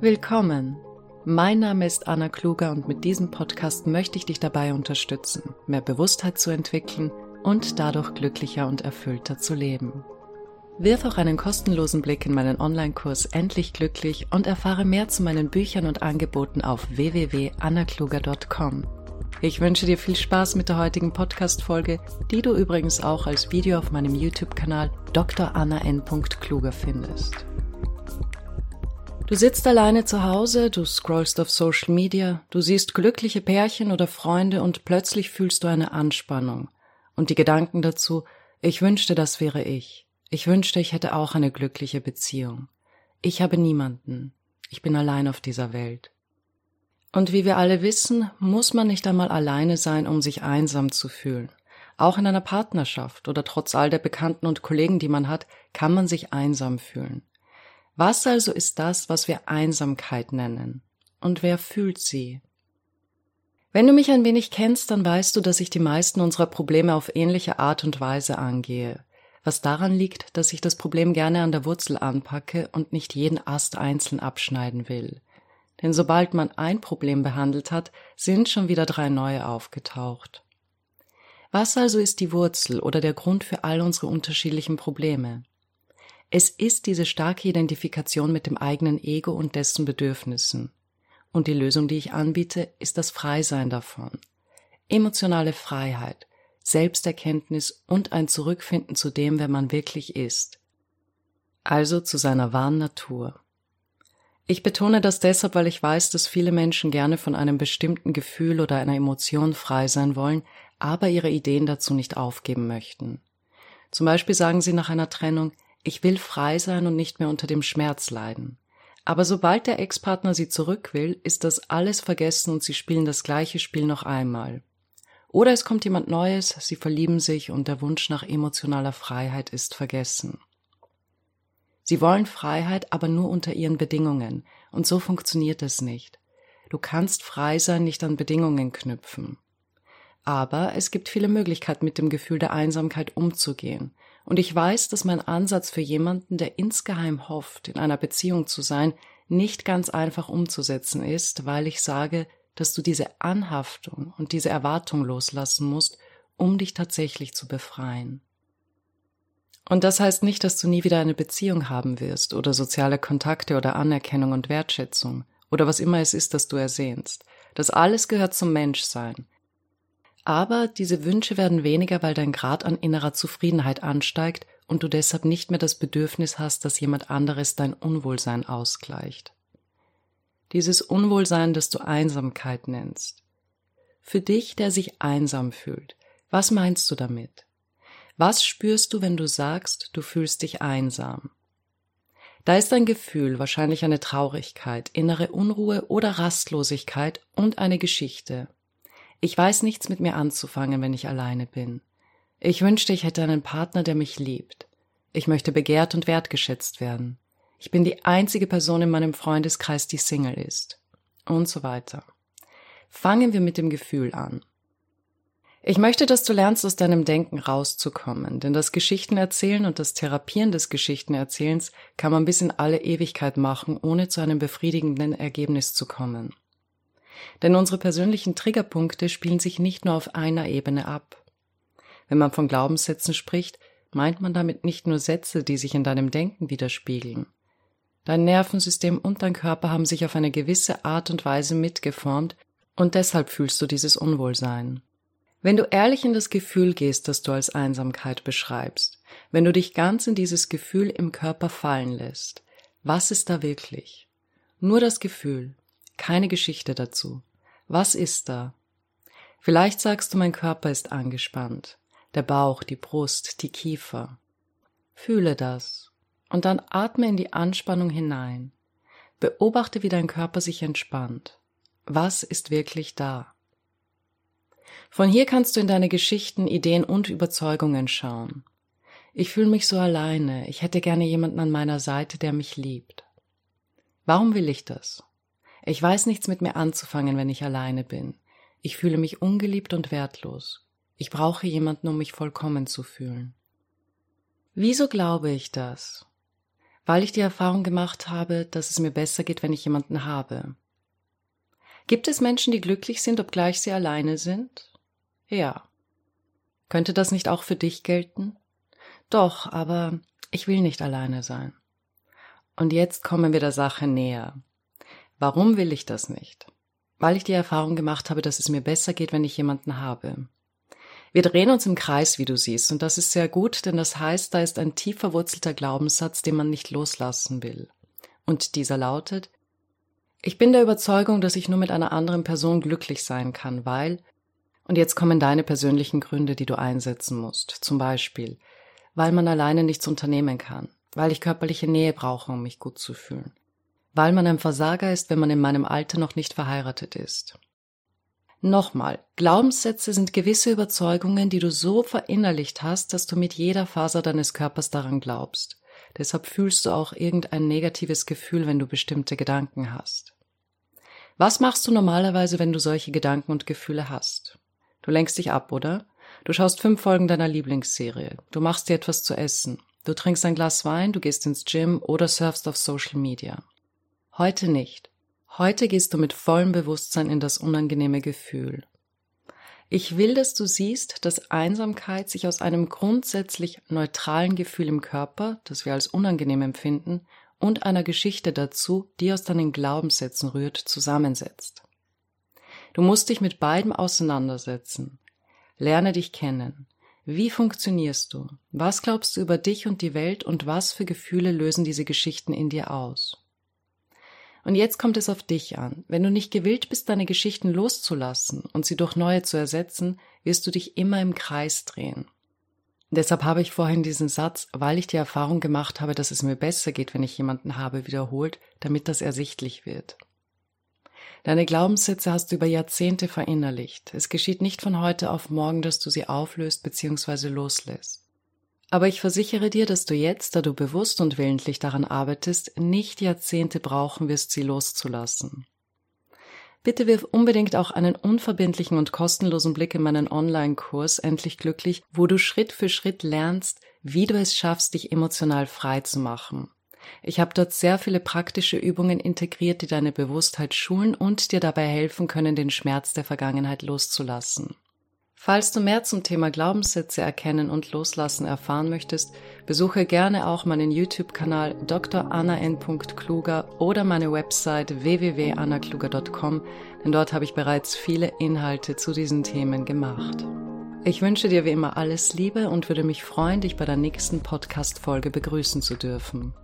Willkommen. Mein Name ist Anna Kluger und mit diesem Podcast möchte ich dich dabei unterstützen, mehr Bewusstheit zu entwickeln und dadurch glücklicher und erfüllter zu leben. Wirf auch einen kostenlosen Blick in meinen Online-Kurs Endlich Glücklich und erfahre mehr zu meinen Büchern und Angeboten auf www.annakluger.com. Ich wünsche dir viel Spaß mit der heutigen Podcast-Folge, die du übrigens auch als Video auf meinem YouTube-Kanal Dr. Anna N. Kluger findest. Du sitzt alleine zu Hause, du scrollst auf Social Media, du siehst glückliche Pärchen oder Freunde und plötzlich fühlst du eine Anspannung. Und die Gedanken dazu, ich wünschte, das wäre ich. Ich wünschte, ich hätte auch eine glückliche Beziehung. Ich habe niemanden. Ich bin allein auf dieser Welt. Und wie wir alle wissen, muss man nicht einmal alleine sein, um sich einsam zu fühlen. Auch in einer Partnerschaft oder trotz all der Bekannten und Kollegen, die man hat, kann man sich einsam fühlen. Was also ist das, was wir Einsamkeit nennen? Und wer fühlt sie? Wenn du mich ein wenig kennst, dann weißt du, dass ich die meisten unserer Probleme auf ähnliche Art und Weise angehe, was daran liegt, dass ich das Problem gerne an der Wurzel anpacke und nicht jeden Ast einzeln abschneiden will. Denn sobald man ein Problem behandelt hat, sind schon wieder drei neue aufgetaucht. Was also ist die Wurzel oder der Grund für all unsere unterschiedlichen Probleme? Es ist diese starke Identifikation mit dem eigenen Ego und dessen Bedürfnissen. Und die Lösung, die ich anbiete, ist das Freisein davon. Emotionale Freiheit, Selbsterkenntnis und ein Zurückfinden zu dem, wer man wirklich ist. Also zu seiner wahren Natur. Ich betone das deshalb, weil ich weiß, dass viele Menschen gerne von einem bestimmten Gefühl oder einer Emotion frei sein wollen, aber ihre Ideen dazu nicht aufgeben möchten. Zum Beispiel sagen sie nach einer Trennung, ich will frei sein und nicht mehr unter dem Schmerz leiden. Aber sobald der Ex-Partner sie zurück will, ist das alles vergessen und sie spielen das gleiche Spiel noch einmal. Oder es kommt jemand Neues, sie verlieben sich und der Wunsch nach emotionaler Freiheit ist vergessen. Sie wollen Freiheit, aber nur unter ihren Bedingungen, und so funktioniert es nicht. Du kannst frei sein, nicht an Bedingungen knüpfen. Aber es gibt viele Möglichkeiten, mit dem Gefühl der Einsamkeit umzugehen, und ich weiß, dass mein Ansatz für jemanden, der insgeheim hofft, in einer Beziehung zu sein, nicht ganz einfach umzusetzen ist, weil ich sage, dass du diese Anhaftung und diese Erwartung loslassen musst, um dich tatsächlich zu befreien. Und das heißt nicht, dass du nie wieder eine Beziehung haben wirst oder soziale Kontakte oder Anerkennung und Wertschätzung oder was immer es ist, das du ersehnst. Das alles gehört zum Menschsein. Aber diese Wünsche werden weniger, weil dein Grad an innerer Zufriedenheit ansteigt und du deshalb nicht mehr das Bedürfnis hast, dass jemand anderes dein Unwohlsein ausgleicht. Dieses Unwohlsein, das du Einsamkeit nennst. Für dich, der sich einsam fühlt, was meinst du damit? Was spürst du, wenn du sagst, du fühlst dich einsam? Da ist ein Gefühl, wahrscheinlich eine Traurigkeit, innere Unruhe oder Rastlosigkeit und eine Geschichte, ich weiß nichts mit mir anzufangen, wenn ich alleine bin. Ich wünschte, ich hätte einen Partner, der mich liebt. Ich möchte begehrt und wertgeschätzt werden. Ich bin die einzige Person in meinem Freundeskreis, die Single ist. Und so weiter. Fangen wir mit dem Gefühl an. Ich möchte, dass du lernst, aus deinem Denken rauszukommen, denn das Geschichtenerzählen und das Therapieren des Geschichtenerzählens kann man bis in alle Ewigkeit machen, ohne zu einem befriedigenden Ergebnis zu kommen. Denn unsere persönlichen Triggerpunkte spielen sich nicht nur auf einer Ebene ab. Wenn man von Glaubenssätzen spricht, meint man damit nicht nur Sätze, die sich in deinem Denken widerspiegeln. Dein Nervensystem und dein Körper haben sich auf eine gewisse Art und Weise mitgeformt und deshalb fühlst du dieses Unwohlsein. Wenn du ehrlich in das Gefühl gehst, das du als Einsamkeit beschreibst, wenn du dich ganz in dieses Gefühl im Körper fallen lässt, was ist da wirklich? Nur das Gefühl, keine Geschichte dazu. Was ist da? Vielleicht sagst du, mein Körper ist angespannt. Der Bauch, die Brust, die Kiefer. Fühle das. Und dann atme in die Anspannung hinein. Beobachte, wie dein Körper sich entspannt. Was ist wirklich da? Von hier kannst du in deine Geschichten, Ideen und Überzeugungen schauen. Ich fühle mich so alleine, ich hätte gerne jemanden an meiner Seite, der mich liebt. Warum will ich das? Ich weiß nichts mit mir anzufangen, wenn ich alleine bin. Ich fühle mich ungeliebt und wertlos. Ich brauche jemanden, um mich vollkommen zu fühlen. Wieso glaube ich das? Weil ich die Erfahrung gemacht habe, dass es mir besser geht, wenn ich jemanden habe. Gibt es Menschen, die glücklich sind, obgleich sie alleine sind? Ja. Könnte das nicht auch für dich gelten? Doch, aber ich will nicht alleine sein. Und jetzt kommen wir der Sache näher. Warum will ich das nicht? Weil ich die Erfahrung gemacht habe, dass es mir besser geht, wenn ich jemanden habe. Wir drehen uns im Kreis, wie du siehst, und das ist sehr gut, denn das heißt, da ist ein tief verwurzelter Glaubenssatz, den man nicht loslassen will. Und dieser lautet, ich bin der Überzeugung, dass ich nur mit einer anderen Person glücklich sein kann, weil, und jetzt kommen deine persönlichen Gründe, die du einsetzen musst, zum Beispiel, weil man alleine nichts unternehmen kann, weil ich körperliche Nähe brauche, um mich gut zu fühlen, weil man ein Versager ist, wenn man in meinem Alter noch nicht verheiratet ist. Nochmal, Glaubenssätze sind gewisse Überzeugungen, die du so verinnerlicht hast, dass du mit jeder Faser deines Körpers daran glaubst. Deshalb fühlst du auch irgendein negatives Gefühl, wenn du bestimmte Gedanken hast. Was machst du normalerweise, wenn du solche Gedanken und Gefühle hast? Du lenkst dich ab, oder? Du schaust fünf Folgen deiner Lieblingsserie. Du machst dir etwas zu essen. Du trinkst ein Glas Wein, du gehst ins Gym oder surfst auf Social Media. Heute nicht. Heute gehst du mit vollem Bewusstsein in das unangenehme Gefühl. Ich will, dass du siehst, dass Einsamkeit sich aus einem grundsätzlich neutralen Gefühl im Körper, das wir als unangenehm empfinden, und einer Geschichte dazu, die aus deinen Glaubenssätzen rührt, zusammensetzt. Du musst dich mit beidem auseinandersetzen. Lerne dich kennen. Wie funktionierst du? Was glaubst du über dich und die Welt und was für Gefühle lösen diese Geschichten in dir aus? Und jetzt kommt es auf dich an. Wenn du nicht gewillt bist, deine Geschichten loszulassen und sie durch neue zu ersetzen, wirst du dich immer im Kreis drehen. Deshalb habe ich vorhin diesen Satz, weil ich die Erfahrung gemacht habe, dass es mir besser geht, wenn ich jemanden habe, wiederholt, damit das ersichtlich wird. Deine Glaubenssätze hast du über Jahrzehnte verinnerlicht. Es geschieht nicht von heute auf morgen, dass du sie auflöst bzw. loslässt. Aber ich versichere dir, dass du jetzt, da du bewusst und willentlich daran arbeitest, nicht Jahrzehnte brauchen wirst, sie loszulassen. Bitte wirf unbedingt auch einen unverbindlichen und kostenlosen Blick in meinen Online-Kurs Endlich Glücklich, wo du Schritt für Schritt lernst, wie du es schaffst, dich emotional frei zu machen. Ich habe dort sehr viele praktische Übungen integriert, die deine Bewusstheit schulen und dir dabei helfen können, den Schmerz der Vergangenheit loszulassen. Falls du mehr zum Thema Glaubenssätze erkennen und loslassen erfahren möchtest, besuche gerne auch meinen YouTube-Kanal Dr. Anna N. Kluger oder meine Website www.annakluger.com, denn dort habe ich bereits viele Inhalte zu diesen Themen gemacht. Ich wünsche dir wie immer alles Liebe und würde mich freuen, dich bei der nächsten Podcast-Folge begrüßen zu dürfen.